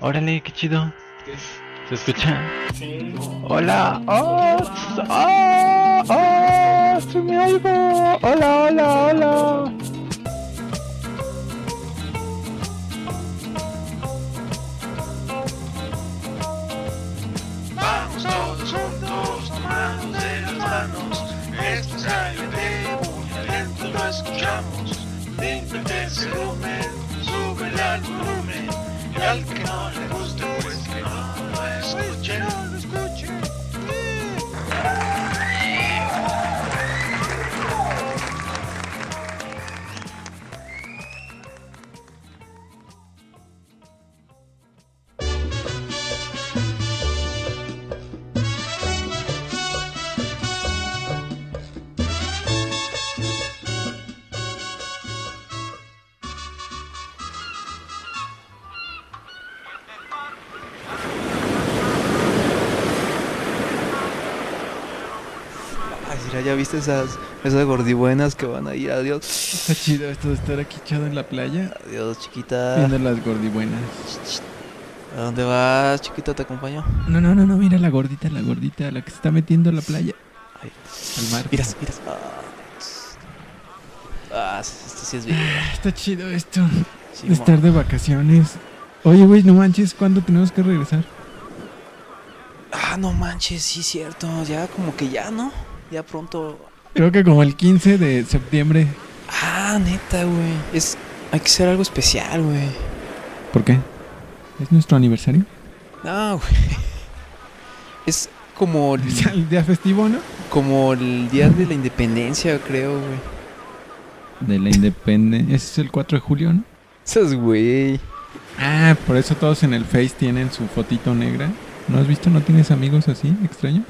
Órale, qué chido. ¿Se escucha? Sí. Hola. Oh, oh, oh, sí me oigo. Hola, hola, hola. Vamos todos juntos, tomando de las manos. Esto es ALT, muy lento lo escuchamos. Límpiate ese volumen, sube al volumen. Al que no le guste, pues que no lo escuche. Ya viste esas, esas gordibuenas que van ahí. Adiós. Está chido esto de estar aquí echado en la playa Adiós, chiquita. viendo las gordibuenas. ¿A dónde vas, chiquita? ¿Te acompaño? No, no, no, no, mira la gordita, la gordita, la que se está metiendo a la playa. Ay, Al mar. Mira, mira. Ah, ah, esto sí es bien. Está chido esto Sí, de estar de vacaciones. Oye, güey, no manches, ¿cuándo tenemos que regresar? Ah, no manches, sí, cierto. Ya como que ya, ¿no? Ya pronto. Creo que como el 15 de septiembre. Ah, neta, güey. Es. Hay que hacer algo especial, güey. ¿Por qué? ¿Es nuestro aniversario? No, güey. Es como el, Es el día festivo, ¿no? como el día de la independencia, creo, güey. De la independencia. Ese es el 4 de julio, ¿no? Esas, güey. Ah, por eso todos en el Face tienen su fotito negra. ¿No has visto? ¿No tienes amigos así, extraños?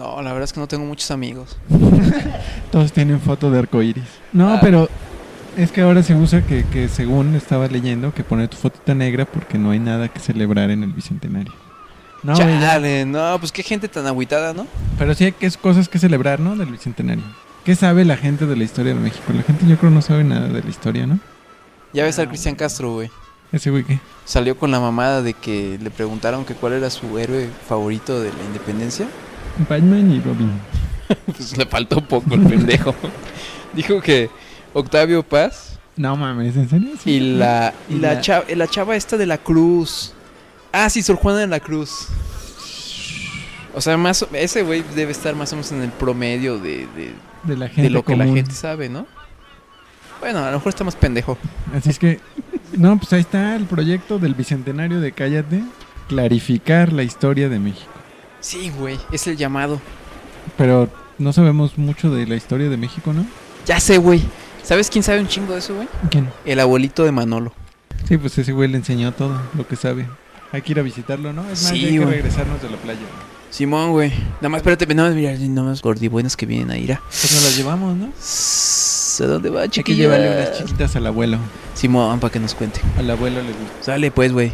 No, la verdad es que no tengo muchos amigos. Todos tienen foto de arcoiris. No, Ah. pero es que ahora se usa que, que según estaba leyendo que poner tu fotita negra porque no hay nada que celebrar en el bicentenario. No. Chale, no, pues qué gente tan agüitada, ¿no? pero sí hay que, cosas que celebrar, ¿no? Del bicentenario. ¿Qué sabe la gente de la historia de México? La gente yo creo no sabe nada de la historia, ¿no? Ya ves al Cristian Castro, güey. Ese güey que... Salió con la mamada de que le preguntaron que cuál era su héroe favorito de la independencia. Batman y Robin. Pues le faltó poco el pendejo. Dijo que Octavio Paz No mames, ¿en serio? Sí. y la, y la, la- chava, la chava esta de la Cruz. Ah, sí, Sor Juana de la Cruz. O sea, más, ese güey debe estar más o menos en el promedio de, de, De la gente de lo que la gente sabe, ¿no? Bueno, a lo mejor está más pendejo. Así es que... No, pues ahí está el proyecto del bicentenario de Cállate. Clarificar la historia de México. Sí, güey, es el llamado. Pero no sabemos mucho de la historia de México, ¿no? Ya sé, güey. ¿Sabes quién sabe un chingo de eso, güey? ¿Quién? El abuelito de Manolo. Sí, pues ese güey le enseñó todo lo que sabe. Hay que ir a visitarlo, ¿no? Es más, Sí, hay que güey. regresarnos de la playa. Simón, güey. Nada más, espérate, nada más, mira, nada más gordibuenas que vienen a ir a. Pues nos las llevamos, ¿no? ¿A dónde va, Hay que chiquilla? llevarle unas chiquitas al abuelo. Simón, para que nos cuente. Al abuelo le gusta. Sale, pues, güey.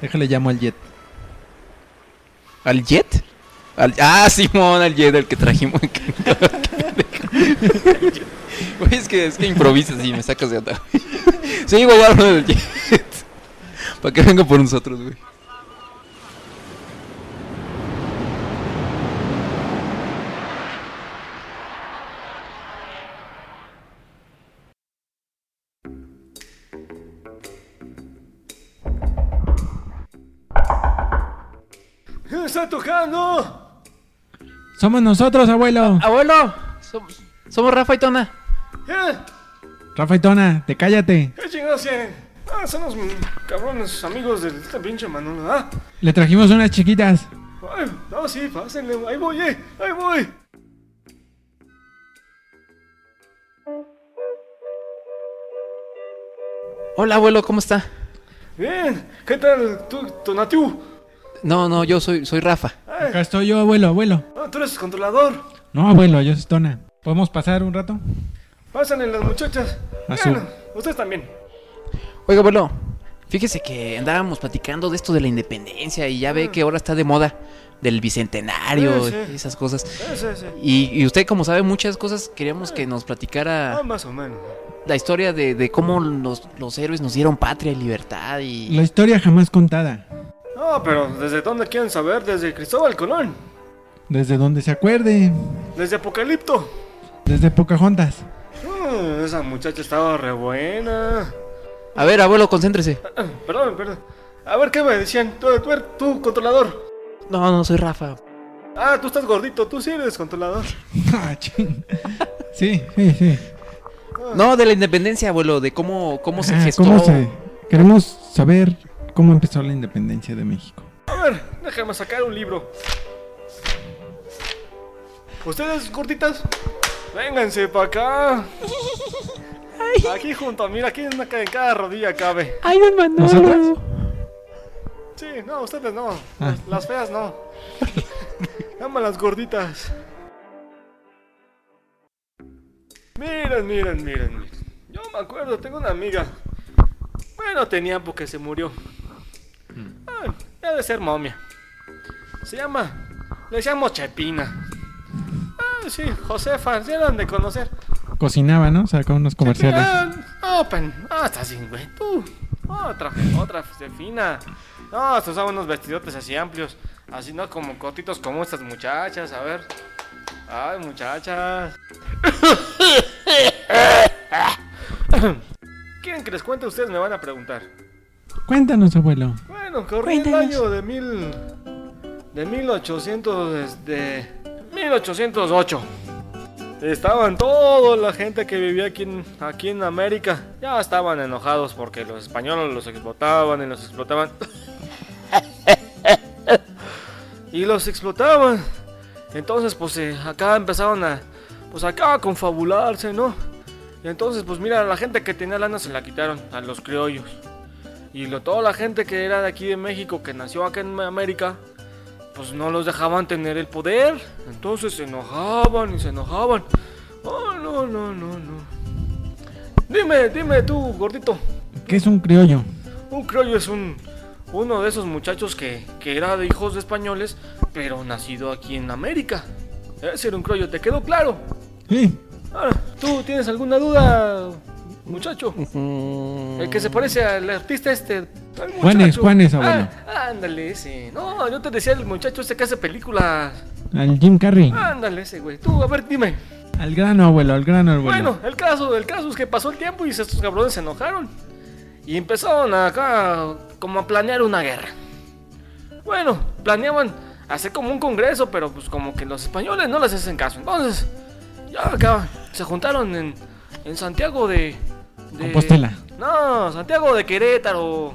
Déjale llamo al jet. ¿Al Jet? Al- Ah, Simón, al Jet, el que trajimos. Güey, es que, es que improvisas y me sacas de güey. Sí, güey, hablo del Jet. Para que venga por nosotros, güey. ¡Está tocando! ¡Somos nosotros, abuelo! Abuelo, somos, somos Rafa y Tona. ¿Eh? Rafa y Tona, te cállate. ¿Qué chingados? Ah, son los cabrones amigos de esta pinche Manolo, ¿ah? Le trajimos unas chiquitas. Ay, no, sí, pásenle. Ahí voy, eh. Ahí voy. Hola, abuelo, ¿cómo está? Bien. ¿Qué tal tú, Tonatiu? No, no, yo soy, soy Rafa. Ay, Acá estoy yo, abuelo, abuelo. ah, tú eres controlador. No, abuelo, yo soy Tona. ¿Podemos pasar un rato? Pásenle las muchachas. A su- Bueno, ustedes también. Oiga, abuelo, fíjese que andábamos platicando de esto de la independencia y ya ve que ahora está de moda del bicentenario, Sí, sí. esas cosas. Sí, sí, sí. Y, y usted, como sabe muchas cosas, queríamos que nos Ah, platicara. más o menos. la historia de, de cómo los, los héroes nos dieron patria y libertad y... La historia jamás contada. No, pero ¿desde dónde quieren saber? Desde Cristóbal Colón. Desde donde se acuerde. Desde Apocalipto. Desde Pocahontas. Mm, esa muchacha estaba re buena. A ver, abuelo, concéntrese. Ah, Perdón, perdón. A ver, ¿qué me decían? Tú, tú, eres- tú, controlador. No, no, soy Rafa. Ah, tú estás gordito, tú sí eres controlador. Ah, ching. Sí, sí, sí. No, de la independencia, abuelo, de cómo, cómo se Ah, gestó. ¿cómo se- Queremos saber cómo empezó la independencia de México. A ver, déjame sacar un libro. ¿Ustedes, gorditas? Vénganse para acá. Aquí junto, mira, aquí en, una- en cada rodilla cabe. Ay, don Manolo. ¿Nosotras? Sí, no, ustedes no. Ah. Las, las feas no. Llaman las gorditas. Miren, miren, miren, miren. Yo me acuerdo, tengo una amiga. Bueno, tenía porque se murió. Ah, debe ser momia. Se llama. Le decíamos Chepina. Ah, sí, Josefa, se eran de conocer. Cocinaba, ¿no? Sacaba unos comerciales. Ah, open. Ah, está así, güey. Tú. Otra, otra fina. No, se usaban unos vestidotes así amplios. Así, ¿no? Como cortitos como estas muchachas. A ver. Ay, muchachas. ¿Quieren que les cuente? Ustedes me van a preguntar. Cuéntanos, abuelo. Bueno, corrí el Cuéntanos. año de mil... De 1800... De 1808. Estaban toda la gente que vivía aquí en, aquí en América. Ya estaban enojados porque los españoles los explotaban y los explotaban. y los explotaban. Entonces, pues eh, acá empezaron a... Pues acá a confabularse, ¿no? Y entonces, pues mira, la gente que tenía lana se la quitaron a los criollos. Y lo, toda la gente que era de aquí de México, que nació acá en América, pues no los dejaban tener el poder. Entonces se enojaban y se enojaban. Oh, no, no, no, no. Dime, dime tú, gordito. ¿Qué es un criollo? Un criollo es un uno de esos muchachos que, que era de hijos de españoles, pero nacido aquí en América. Ese era un criollo, ¿te quedó claro? Sí. Ahora, ¿tú tienes alguna duda, muchacho? Mm, El que se parece al artista este. al Juanes, muchacho. Juanes, abuelo. Ah, ándale, ese. No, yo te decía el muchacho este que hace películas. Al Jim Carrey. Ándale, ese, güey. Tú, a ver, dime. Al grano, abuelo, al grano, abuelo. Bueno, el caso, el caso es que pasó el tiempo y estos cabrones se enojaron. Y empezaron acá como a planear una guerra. Bueno, planeaban hacer como un congreso, pero pues como que los españoles no les hacen caso. Entonces, ya acá se juntaron en, en Santiago de, de... Compostela. No, Santiago de Querétaro.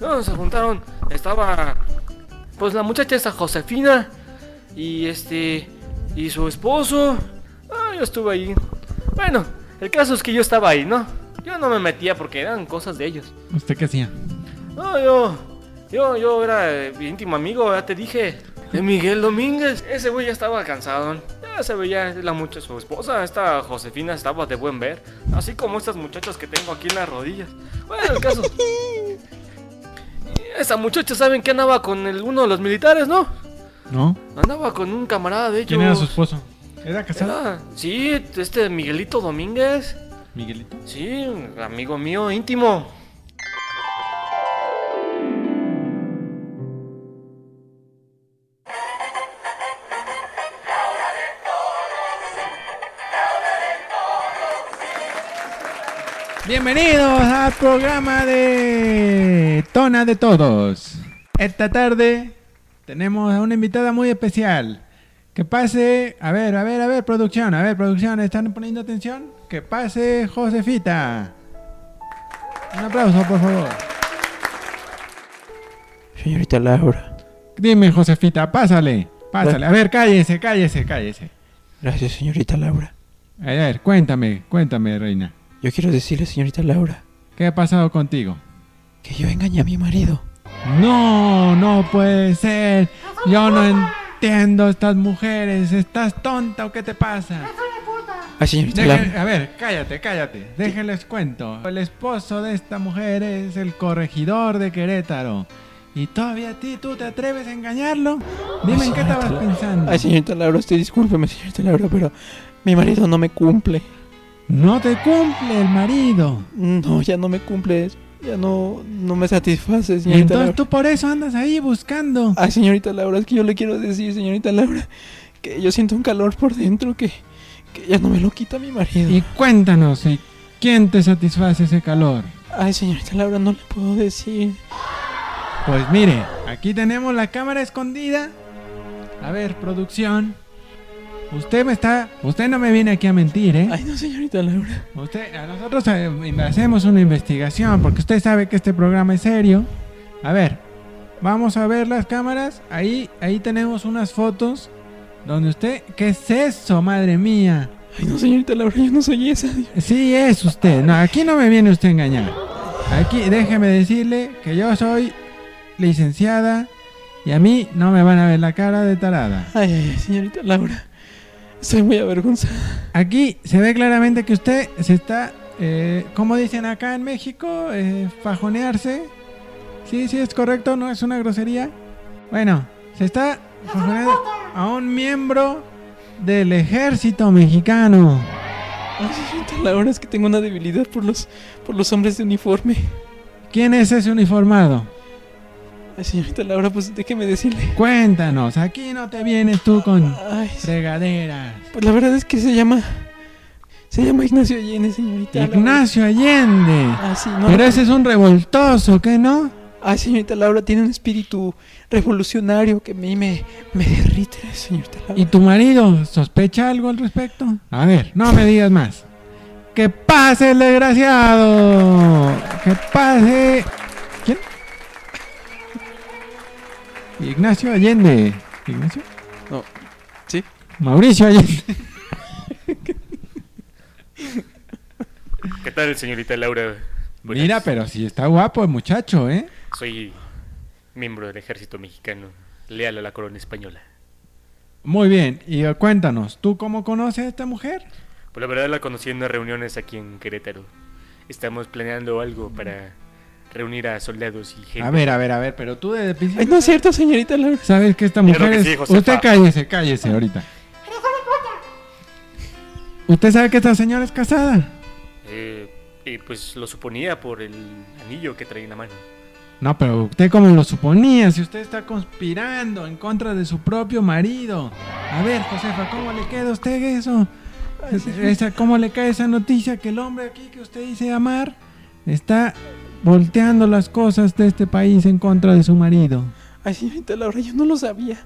No, se juntaron. Estaba pues la muchacha esta Josefina y este y su esposo. Ah, yo estuve ahí. Bueno, el caso es que yo estaba ahí, ¿no? Yo no me metía porque eran cosas de ellos. ¿Usted qué hacía? No, yo yo yo era eh, íntimo amigo, ya te dije, de Miguel Domínguez. Ese güey ya estaba cansado. Se veía la mucha su esposa, esta Josefina estaba de buen ver, así como estas muchachas que tengo aquí en las rodillas. Bueno, el caso esa muchacha, ¿saben que andaba con el, uno de los militares, no? ¿No? Andaba con un camarada de ellos. ¿Quién era su esposo? ¿Era casado? Era- sí, este Miguelito Domínguez. Miguelito. Sí, amigo mío íntimo. Bienvenidos al programa de Tona de Todos. Esta tarde tenemos a una invitada muy especial. Que pase, a ver, a ver, a ver, producción, a ver, producción, ¿están poniendo atención? Que pase Josefita. Un aplauso, por favor. Señorita Laura. Dime, Josefita, pásale, pásale. A ver, cállese, cállese, cállese. Gracias, señorita Laura. A ver, cuéntame, cuéntame, reina. Yo quiero decirle, señorita Laura, ¿Qué ha pasado contigo? que yo engañé a mi marido. No, no puede ser. Yo no entiendo estas mujeres. ¿Estás tonta o qué te pasa? Ay, señorita Deje- Laura. a ver, cállate, cállate. Déjenles cuento. El esposo de esta mujer es el corregidor de Querétaro. ¿Y todavía a ti tú te atreves a engañarlo? Dime en qué estabas Laura. pensando. Ay, señorita Laura, usted discúlpeme, señorita Laura, pero mi marido no me cumple. No te cumple el marido. No, ya no me cumple. Ya no, no me satisface, Y señorita entonces Laura. tú por eso andas ahí buscando. Ay, señorita Laura, es que yo le quiero decir, señorita Laura, que yo siento un calor por dentro que, que ya no me lo quita mi marido. Y cuéntanos, ¿y ¿quién te satisface ese calor? Ay, señorita Laura, no le puedo decir. Pues mire, aquí tenemos la cámara escondida. A ver, producción. Usted me está. Usted no me viene aquí a mentir, ¿eh? Ay, no, señorita Laura. Usted, a nosotros eh, hacemos una investigación porque usted sabe que este programa es serio. A ver, vamos a ver las cámaras. Ahí, ahí tenemos unas fotos donde usted. ¿Qué es eso, madre mía? Ay, no, señorita Laura, yo no soy esa. Sí, es usted. No, aquí no me viene usted a engañar. Aquí, déjeme decirle que yo soy licenciada y a mí no me van a ver la cara de tarada. Ay, ay, ay, señorita Laura. Estoy muy avergonzada. Aquí se ve claramente que usted se está, eh, como dicen acá en México, eh, fajonearse. Sí, sí, es correcto, no es una grosería. Bueno, se está fajoneando a un miembro del ejército mexicano. Ay, señorita Laura, es que tengo una debilidad por los, por los hombres de uniforme. ¿Quién es ese uniformado? Ay, señorita Laura, pues déjeme decirle. Cuéntanos, aquí no te vienes tú con Ay, fregaderas. pues la verdad es que se llama. Se llama Ignacio Allende, señorita. Laura. Ignacio Allende. Ah, sí, no. Pero ese es un revoltoso, ¿qué no? Ay, señorita Laura, tiene un espíritu revolucionario que a mí me, me derrite, señorita Laura. ¿Y tu marido sospecha algo al respecto? A ver, no me digas más. ¡Que pase el desgraciado! ¡Que pase! Ignacio Allende. ¿Ignacio? No. ¿Sí? Mauricio Allende. ¿Qué tal, señorita Laura? Buenas. Mira, pero si está guapo el muchacho, ¿eh? Soy miembro del ejército mexicano, leal a la corona española. Muy bien, y cuéntanos, ¿tú cómo conoces a esta mujer? Pues la verdad la conocí en unas reuniones aquí en Querétaro. Estamos planeando algo para reunir a soldados y gente. A ver, a ver, a ver, pero tú desde el principio Ay, no es cierto, señorita Laura. sabes que esta mujer que es... sí, Josefa. Usted cállese, cállese ahorita. ¿Usted sabe que esta señora es casada? Eh, y pues lo suponía por el anillo que trae en la mano. No, pero usted cómo lo suponía, si usted está conspirando en contra de su propio marido. A ver, Josefa, ¿cómo le queda a usted eso? Esa, ¿Cómo le cae esa noticia que el hombre aquí que usted dice amar está volteando las cosas de este país en contra de su marido? Ay, señorita Laura, yo no lo sabía.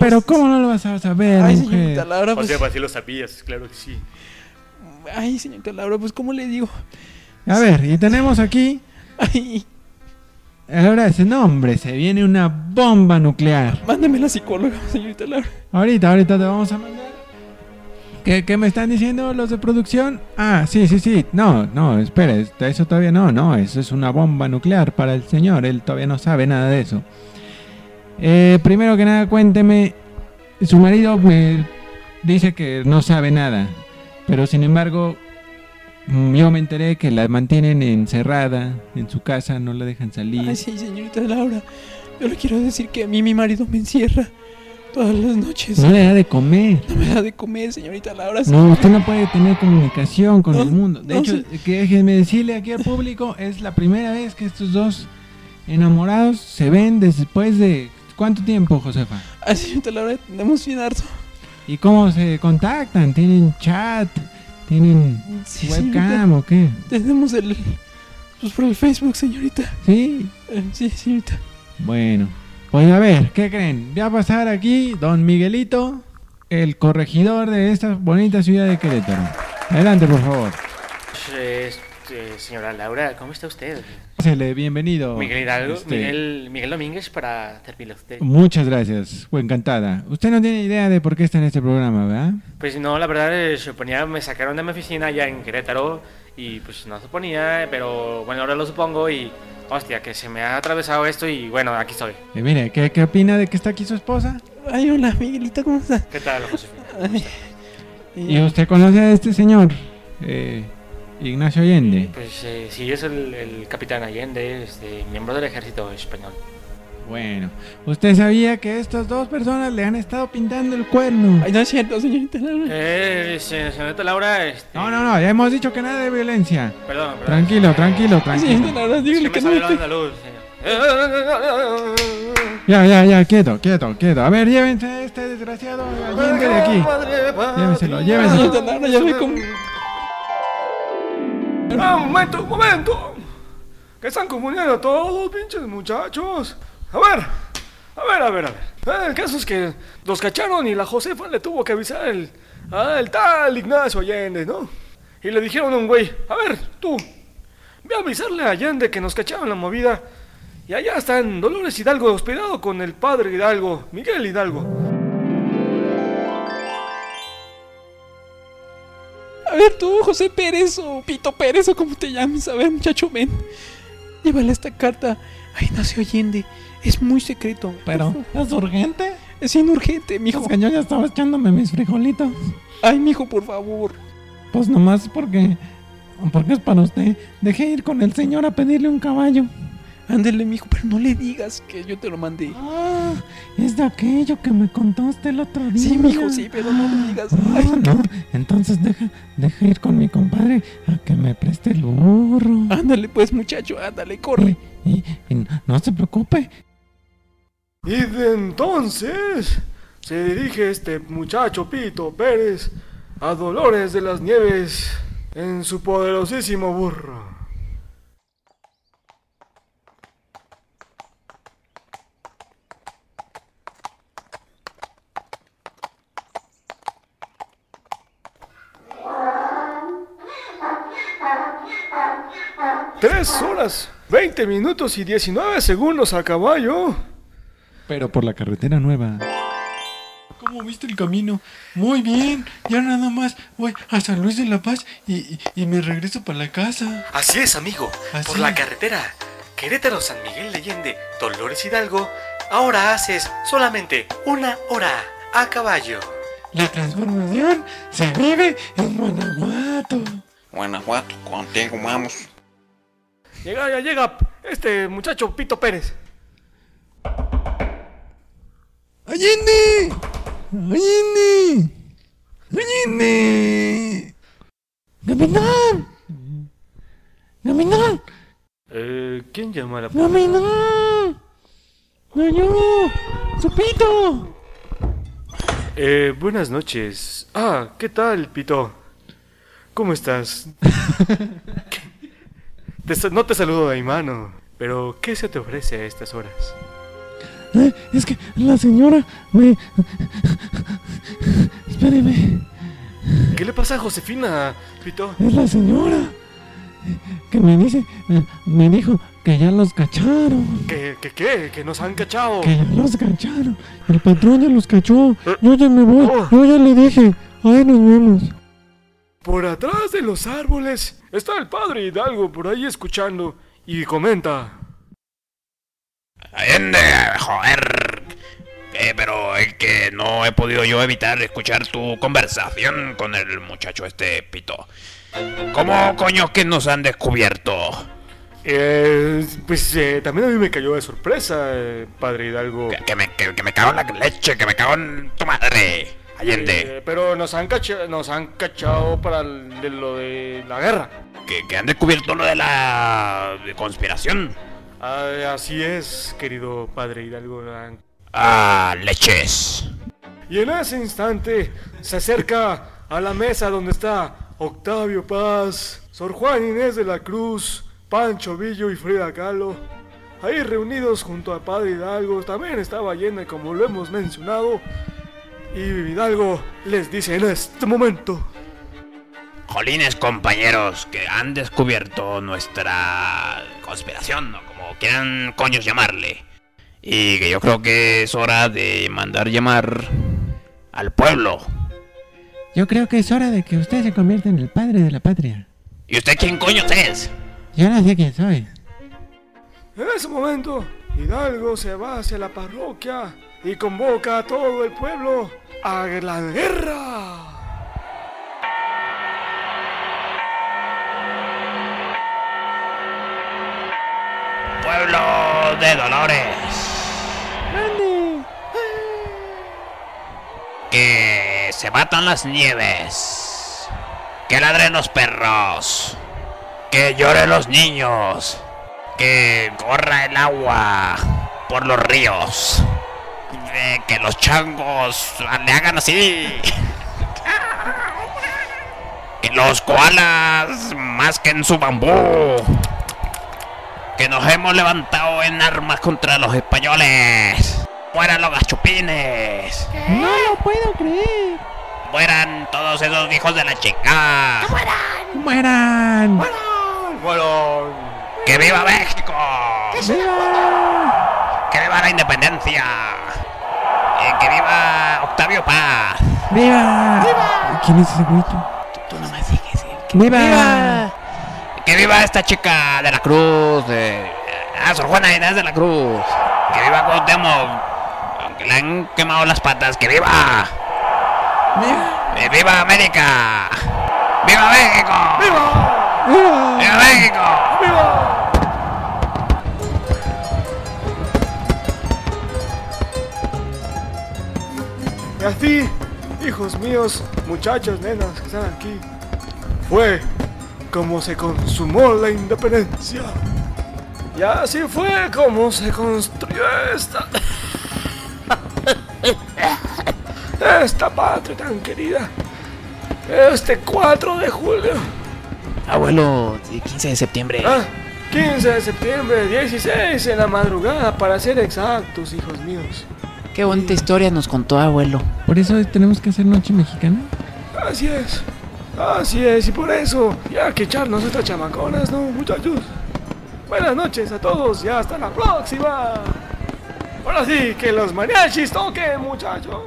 Pero ¿cómo no lo vas a saber, Ay, mujer? señorita Laura, O pues. sea, pues sí lo sabías, claro que sí. Ay, señorita Laura, pues, ¿cómo le digo? A ver, y tenemos aquí, Ay, ahora ese nombre, se viene una bomba nuclear. mándeme la psicóloga, señorita Laura. Ahorita, ahorita te vamos a mandar. ¿Qué, me están diciendo los de producción? Ah, sí, sí, sí. No, no, espera, esto- eso todavía no, no, eso es una bomba nuclear para el señor, él todavía no sabe nada de eso. Eh, primero que nada, cuénteme, su marido me dice que no sabe nada, pero sin embargo, mm, yo me enteré que la mantienen encerrada en su casa, no la dejan salir. Ay, sí, señorita Laura. Yo le quiero decir que a mí mi marido me encierra todas las noches. No le da de comer. No me da de comer, señorita Laura. No, usted no puede tener comunicación con No, el mundo. De no, hecho, que déjenme decirle aquí al público, es la primera vez que estos dos enamorados se ven después de cuánto tiempo, Josefa. Ay, señorita Laura, tenemos bien harto. ¿Y cómo se contactan? ¿Tienen chat? ¿Tienen Sí, webcam o qué? Tenemos el. Pues por el Facebook, señorita. Sí. Eh, sí, señorita. Bueno, pues a ver, ¿qué creen? Voy a pasar aquí, don Miguelito, el corregidor de esta bonita ciudad de Querétaro. Adelante, por favor. Este, señora Laura, ¿cómo está usted? Pásele, bienvenido. Miguel Hidalgo, Este, Miguel, Miguel Domínguez para servirle a usted. Muchas gracias, fue encantada. Usted no tiene idea de por qué está en este programa, ¿verdad? Pues no, la verdad, eh, suponía, me sacaron de mi oficina allá en Querétaro y pues no suponía, pero bueno, ahora lo supongo y hostia, que se me ha atravesado esto y bueno, aquí estoy. Eh, mire, ¿qué, ¿qué opina de que está aquí su esposa? Ay, hola, Miguelita, ¿cómo estás? ¿Qué tal, Josefina? Ay, ¿Y usted conoce a este señor? Eh, Ignacio Allende. Pues eh, sí, es el, el capitán Allende, este, miembro del ejército español. Bueno, usted sabía que estas dos personas le han estado pintando el cuerno. Ay, no es cierto, señorita Laura. Eh, se- señorita Laura, este... No, no, no, ya hemos dicho que nada de violencia. Perdón, perdón. Tranquilo, tranquilo, Señorita tranquilo. Laura, Es dígale que que me no. andaluz. Ya, ya, ya, quieto, quieto, quieto. A ver, llévense a este desgraciado Allende de aquí. Llévenselo, llévenselo. Señorita Laura, ya ve cómo. Ah, un momento, un momento. Que están confundiendo a todos, pinches muchachos. A ver, a ver, a ver, a ver. Ah, El caso es que los cacharon y la Josefa le tuvo que avisar el, al tal Ignacio Allende, ¿no? Y le dijeron a un güey, a ver, tú, ve a avisarle a Allende que nos cacharon la movida. Y allá está en Dolores Hidalgo hospedado con el padre Hidalgo, Miguel Hidalgo. A ver tú, José Pérez o Pito Pérez o como te llames. A ver, muchacho, ven. Llévale esta carta a Ignacio Allende. Es muy secreto. Pero, ¿es urgente? Es inurgente, mijo. Es que yo ya estaba echándome mis frijolitos. Ay, mijo, por favor. Pues nomás porque. Porque es para usted. Dejé ir con el señor a pedirle un caballo. Ándele, mijo, pero no le digas que yo te lo mandé. Ah, es de aquello que me contó usted el otro día. Sí, mijo, sí, pero no le digas. Ah, Ay, no, entonces deja, deja ir con mi compadre a que me preste el burro. Ándale, pues, muchacho, ándale, corre. Y, y- y no se preocupe. Y de entonces se dirige este muchacho Pito Pérez a Dolores de las Nieves en su poderosísimo burro. Tres horas, 20 minutos y 19 segundos a caballo. Pero por la carretera nueva. ¿Cómo viste el camino? Muy bien. Ya nada más voy a San Luis de la Paz y, y- y me regreso para la casa. Así es, amigo. Así Por la carretera Querétaro San Miguel de Allende, Dolores Hidalgo, ahora haces solamente una hora a caballo. La transformación se vive en Guanajuato. Guanajuato, contigo vamos. Llega, ya llega este muchacho Pito Pérez. ¡Allende! ¡Allende! ¡Allende! ¡Capitán! ¡Capitán! Eh, ¿quién llama a la ¡Capitán! ¡No yo! ¡Supito! Eh, buenas noches. Ah, ¿qué tal, Pito? ¿Cómo estás? Te no te saludo de mi mano, pero ¿qué se te ofrece a estas horas? Eh, es que la señora me... Espéreme. ¿Qué le pasa a Josefina, Pito? Es la señora que me dice, eh, me dijo que ya los cacharon. ¿Qué, qué, qué? ¿Que nos han cachado? Que ya los cacharon. El patrón ya los cachó. Yo ya me voy. Oh. Yo ya le dije. Ahí nos vemos. Por atrás de los árboles está el padre Hidalgo por ahí escuchando y comenta. Allende, joder. Eh, pero es que no he podido yo evitar escuchar tu conversación con el muchacho este pito. ¿Cómo coño que nos han descubierto? Eh, pues eh, también a mí me cayó de sorpresa, eh, padre Hidalgo. Que, que me, que, que me cago en la leche, que me cago en tu madre. Allende. Eh, pero nos han, cacha- nos han cachado para el- de lo de la guerra. Que, que han descubierto lo de la conspiración. Ah, así es, querido padre Hidalgo. Ah, leches. Y en ese instante se acerca a la mesa donde está Octavio Paz, Sor Juan Inés de la Cruz, Pancho Villo y Frida Kahlo. Ahí reunidos junto a Padre Hidalgo también estaba Allende como lo hemos mencionado. Y Hidalgo les dice en este momento. Jolines compañeros que han descubierto nuestra conspiración, o como quieran coños llamarle. Y que yo creo que es hora de mandar llamar al pueblo. Yo creo que es hora de que usted se convierta en el padre de la patria. ¿Y usted quién coño es? Yo no sé quién soy. En ese momento, Hidalgo se va hacia la parroquia y convoca a todo el pueblo a la guerra. De Dolores. Que se batan las nieves. Que ladren los perros. Que lloren los niños. Que corra el agua por los ríos. Que, que los changos le hagan así. que los koalas masquen su bambú. Que nos hemos levantado en armas contra los españoles. Mueran los gachupines. No lo puedo creer. Mueran todos esos hijos de la chica. ¡Mueran! Bueno, ¡Que viva México! ¡Viva! ¡Que viva la independencia! Eh, ¡Que viva Octavio Paz! ¡Viva! ¿Quién es ese güey? Tú nomás dices. ¡Viva! ¡Que viva esta chica de la Cruz! De... Ah, Sor Juana Inés de la Cruz. ¡Que viva Cuauhtémoc! Aunque le han quemado las patas, ¡que viva! ¡Eh, ¡Viva América! ¡Viva México! ¡Viva! ¡Viva México! y así, hijos míos, muchachos, nenas que están aquí, fue como se consumó la independencia. Y así fue como se construyó esta. Esta patria tan querida. Este 4 de julio. Abuelo, 15 de septiembre. Ah, 15 de septiembre, 16 en la madrugada, para ser exactos, hijos míos. Qué bonita historia nos contó abuelo. ¿Por eso tenemos que hacer noche mexicana? Así es. Así es, y por eso, ya que echarnos nuestras chamaconas, ¿no, muchachos? Buenas noches a todos y hasta la próxima. Ahora sí, que los mariachis toquen, muchachos.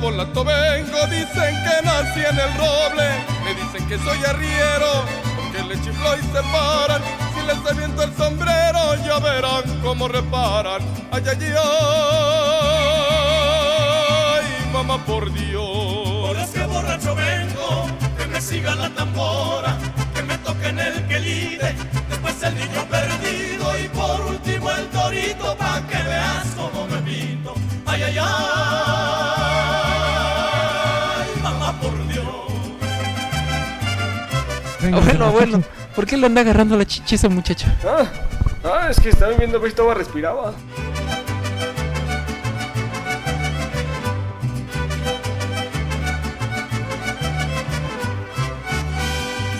Nabolato vengo, dicen que nací en el roble. Me dicen que soy arriero, porque le chiflo y se paran. Si les aviento el sombrero, ya verán cómo reparan. Ay, ay, ay, mamá por Dios. Por es que borracho vengo, que me siga la tambora, que me toquen el que lide, después el niño perdido y por último el torito Abuelo, abuelo, la- ¿por qué le anda agarrando la chicha a ese muchacho? Ah, ah, es que estaba viendo que estaba respiraba.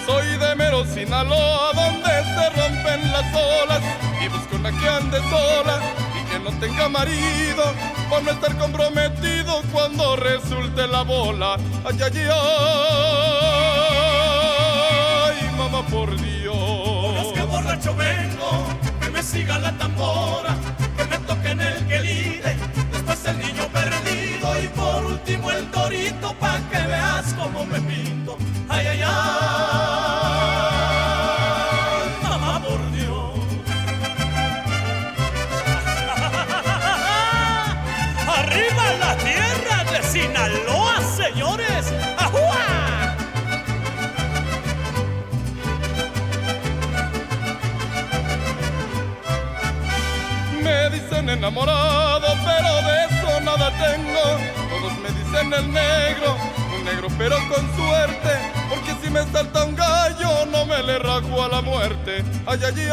Soy de Mero, Sinaloa, donde se rompen las olas y busco una que ande sola y que no tenga marido por no estar comprometido cuando resulte la bola. Ay, ay, ay, por Dios. Que borracho vengo, que me siga la tambora, que me toquen el que lide, después el niño perdido y por último el torito pa' que veas cómo me pinto. Ay, ay, ay, dicen enamorado, pero de eso nada tengo. Todos me dicen el negro, un negro pero con suerte, porque si me salta un gallo no me le rajo a la muerte. Ay, ay, ay,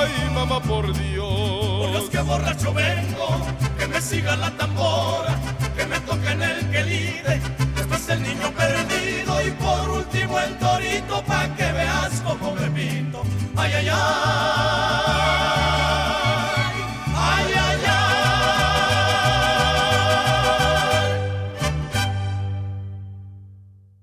ay mamá por Dios. Por Dios que borracho vengo, que me siga la tambora, que me toquen el que lide, después el niño perdido y por último el torito pa' que veas cómo me pinto. Ay, ay, ay.